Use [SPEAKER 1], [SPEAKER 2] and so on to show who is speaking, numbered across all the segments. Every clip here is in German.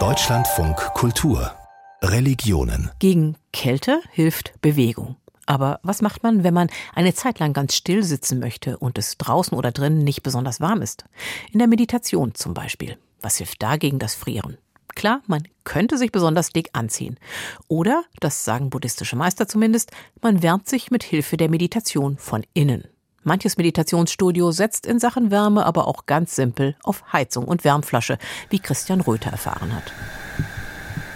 [SPEAKER 1] Deutschlandfunk Kultur Religionen.
[SPEAKER 2] Gegen Kälte hilft Bewegung. Aber was macht man, wenn man eine Zeit lang ganz still sitzen möchte und es draußen oder drinnen nicht besonders warm ist? In der Meditation zum Beispiel. Was hilft dagegen das Frieren? Klar, man könnte sich besonders dick anziehen. Oder, das sagen buddhistische Meister zumindest, man wärmt sich mit Hilfe der Meditation von innen. Manches Meditationsstudio setzt in Sachen Wärme aber auch ganz simpel auf Heizung und Wärmflasche, wie Christian Röther erfahren hat.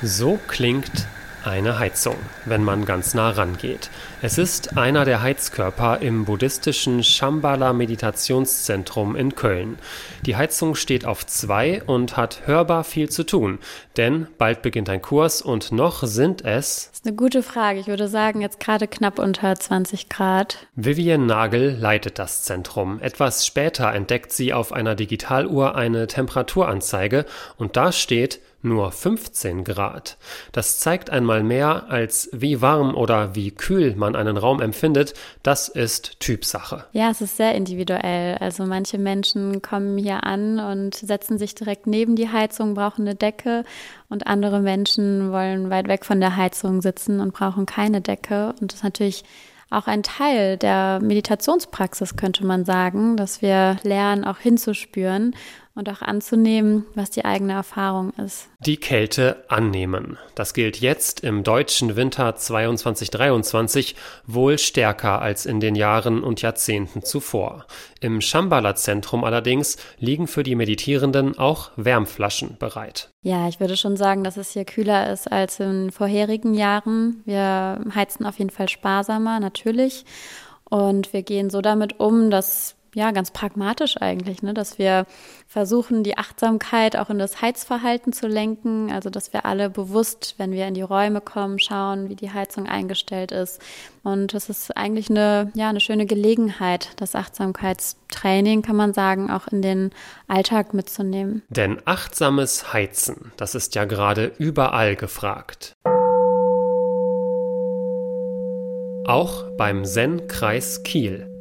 [SPEAKER 3] So klingt eine Heizung, wenn man ganz nah rangeht. Es ist einer der Heizkörper im buddhistischen Shambhala Meditationszentrum in Köln. Die Heizung steht auf zwei und hat hörbar viel zu tun, denn bald beginnt ein Kurs und noch sind es.
[SPEAKER 4] Das ist eine gute Frage. Ich würde sagen, jetzt gerade knapp unter 20 Grad.
[SPEAKER 3] Vivian Nagel leitet das Zentrum. Etwas später entdeckt sie auf einer Digitaluhr eine Temperaturanzeige und da steht nur 15 Grad. Das zeigt einmal mehr, als wie warm oder wie kühl man einen Raum empfindet, das ist Typsache.
[SPEAKER 4] Ja, es ist sehr individuell. Also manche Menschen kommen hier an und setzen sich direkt neben die Heizung, brauchen eine Decke und andere Menschen wollen weit weg von der Heizung sitzen und brauchen keine Decke. Und das ist natürlich auch ein Teil der Meditationspraxis, könnte man sagen, dass wir lernen, auch hinzuspüren und auch anzunehmen, was die eigene Erfahrung ist.
[SPEAKER 3] Die Kälte annehmen. Das gilt jetzt im deutschen Winter 22-23 wohl stärker als in den Jahren und Jahrzehnten zuvor. Im Shambhala-Zentrum allerdings liegen für die Meditierenden auch Wärmflaschen bereit.
[SPEAKER 4] Ja, ich würde schon sagen, dass es hier kühler ist als in vorherigen Jahren. Wir heizen auf jeden Fall sparsamer, natürlich. Und wir gehen so damit um, dass ja, ganz pragmatisch eigentlich, ne? dass wir versuchen, die Achtsamkeit auch in das Heizverhalten zu lenken. Also, dass wir alle bewusst, wenn wir in die Räume kommen, schauen, wie die Heizung eingestellt ist. Und das ist eigentlich eine, ja, eine schöne Gelegenheit, das Achtsamkeitstraining, kann man sagen, auch in den Alltag mitzunehmen.
[SPEAKER 3] Denn achtsames Heizen, das ist ja gerade überall gefragt. Auch beim Zen-Kreis Kiel.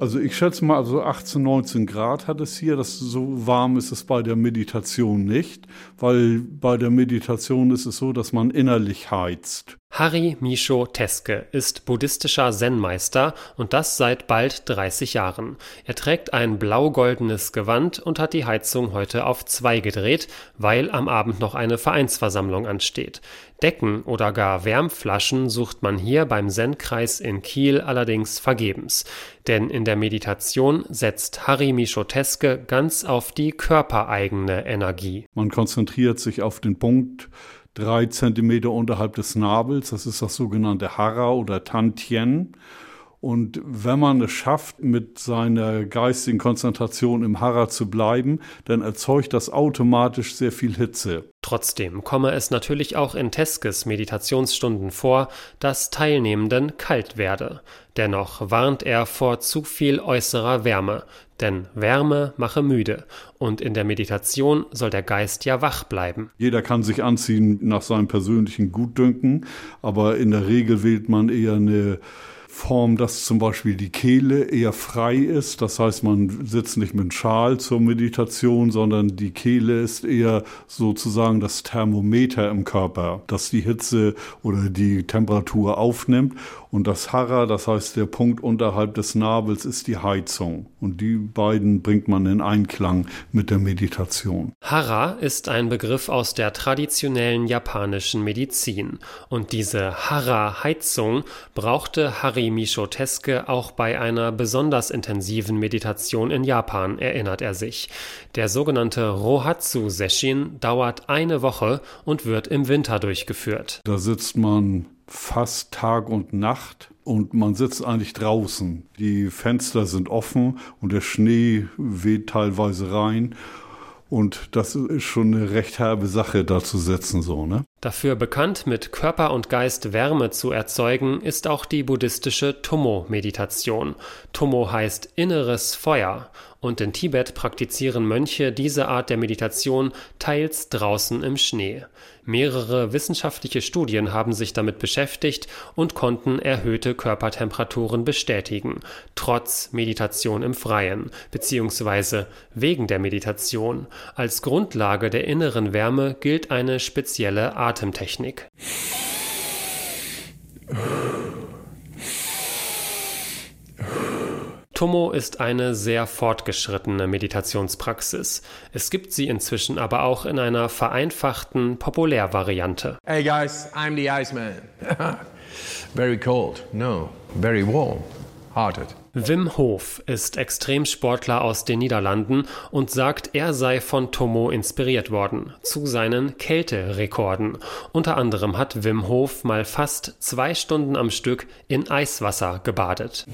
[SPEAKER 5] Also ich schätze mal, also 18, 19 Grad hat es hier. Das so warm ist es bei der Meditation nicht, weil bei der Meditation ist es so, dass man innerlich heizt.
[SPEAKER 3] Harry Misho Teske ist buddhistischer Zen-Meister und das seit bald 30 Jahren. Er trägt ein blau-goldenes Gewand und hat die Heizung heute auf zwei gedreht, weil am Abend noch eine Vereinsversammlung ansteht. Decken oder gar Wärmflaschen sucht man hier beim Zen-Kreis in Kiel allerdings vergebens. Denn in der Meditation setzt Harry Misho Teske ganz auf die körpereigene Energie.
[SPEAKER 5] Man konzentriert sich auf den Punkt, drei Zentimeter unterhalb des Nabels. Das ist das sogenannte Hara oder Tantien. Und wenn man es schafft, mit seiner geistigen Konzentration im Hara zu bleiben, dann erzeugt das automatisch sehr viel Hitze.
[SPEAKER 3] Trotzdem komme es natürlich auch in Teskes Meditationsstunden vor, dass Teilnehmenden kalt werde. Dennoch warnt er vor zu viel äußerer Wärme, denn Wärme mache müde und in der Meditation soll der Geist ja wach bleiben.
[SPEAKER 5] Jeder kann sich anziehen nach seinem persönlichen Gutdünken, aber in der Regel wählt man eher eine Form, dass zum Beispiel die Kehle eher frei ist. Das heißt, man sitzt nicht mit Schal zur Meditation, sondern die Kehle ist eher sozusagen das Thermometer im Körper, das die Hitze oder die Temperatur aufnimmt. Und das Hara, das heißt der Punkt unterhalb des Nabels, ist die Heizung. Und die beiden bringt man in Einklang mit der Meditation.
[SPEAKER 3] Hara ist ein Begriff aus der traditionellen japanischen Medizin. Und diese Hara-Heizung brauchte Hari Misho Teske auch bei einer besonders intensiven Meditation in Japan, erinnert er sich. Der sogenannte Rohatsu Seshin dauert eine Woche und wird im Winter durchgeführt.
[SPEAKER 5] Da sitzt man fast Tag und Nacht und man sitzt eigentlich draußen. Die Fenster sind offen und der Schnee weht teilweise rein. Und das ist schon eine recht herbe Sache, da zu sitzen, so, ne?
[SPEAKER 3] Dafür bekannt, mit Körper und Geist Wärme zu erzeugen, ist auch die buddhistische Tummo-Meditation. Tummo heißt inneres Feuer und in Tibet praktizieren Mönche diese Art der Meditation teils draußen im Schnee. Mehrere wissenschaftliche Studien haben sich damit beschäftigt und konnten erhöhte Körpertemperaturen bestätigen, trotz Meditation im Freien, beziehungsweise wegen der Meditation. Als Grundlage der inneren Wärme gilt eine spezielle Atemtechnik. Tomo ist eine sehr fortgeschrittene Meditationspraxis. Es gibt sie inzwischen aber auch in einer vereinfachten Populärvariante.
[SPEAKER 6] Hey guys, I'm the Iceman. very cold. No, very warm. Hearted.
[SPEAKER 3] Wim Hof ist Extremsportler aus den Niederlanden und sagt, er sei von Tomo inspiriert worden zu seinen Kälterekorden. Unter anderem hat Wim Hof mal fast zwei Stunden am Stück in Eiswasser gebadet.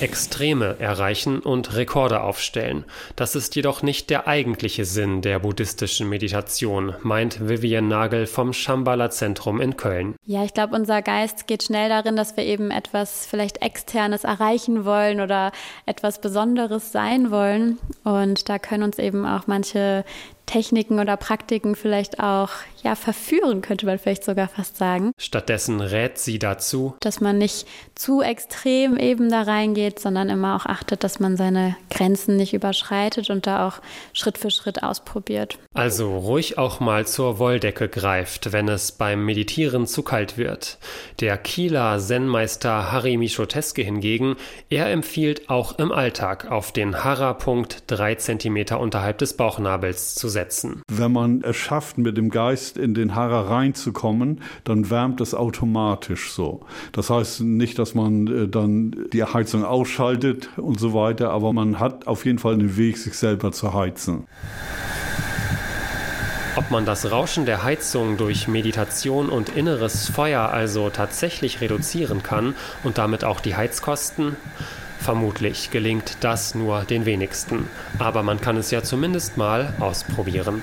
[SPEAKER 3] Extreme erreichen und Rekorde aufstellen. Das ist jedoch nicht der eigentliche Sinn der buddhistischen Meditation, meint Vivian Nagel vom Shambhala Zentrum in Köln.
[SPEAKER 4] Ja, ich glaube, unser Geist geht schnell darin, dass wir eben etwas vielleicht Externes erreichen wollen oder etwas Besonderes sein wollen. Und da können uns eben auch manche Techniken oder Praktiken vielleicht auch ja verführen, könnte man vielleicht sogar fast sagen.
[SPEAKER 3] Stattdessen rät sie dazu,
[SPEAKER 4] dass man nicht zu extrem eben da reingeht, sondern immer auch achtet, dass man seine Grenzen nicht überschreitet und da auch Schritt für Schritt ausprobiert.
[SPEAKER 3] Also ruhig auch mal zur Wolldecke greift, wenn es beim Meditieren zu kalt wird. Der Kieler Zen-Meister Harry Michoteske hingegen, er empfiehlt auch im Alltag auf den Hara-Punkt drei Zentimeter unterhalb des Bauchnabels zu setzen setzen.
[SPEAKER 5] Wenn man es schafft, mit dem Geist in den Hara reinzukommen, dann wärmt es automatisch so. Das heißt nicht, dass man äh, dann die Heizung ausschaltet und so weiter, aber man hat auf jeden Fall einen Weg, sich selber zu heizen.
[SPEAKER 3] Ob man das Rauschen der Heizung durch Meditation und inneres Feuer also tatsächlich reduzieren kann und damit auch die Heizkosten? Vermutlich gelingt das nur den wenigsten, aber man kann es ja zumindest mal ausprobieren.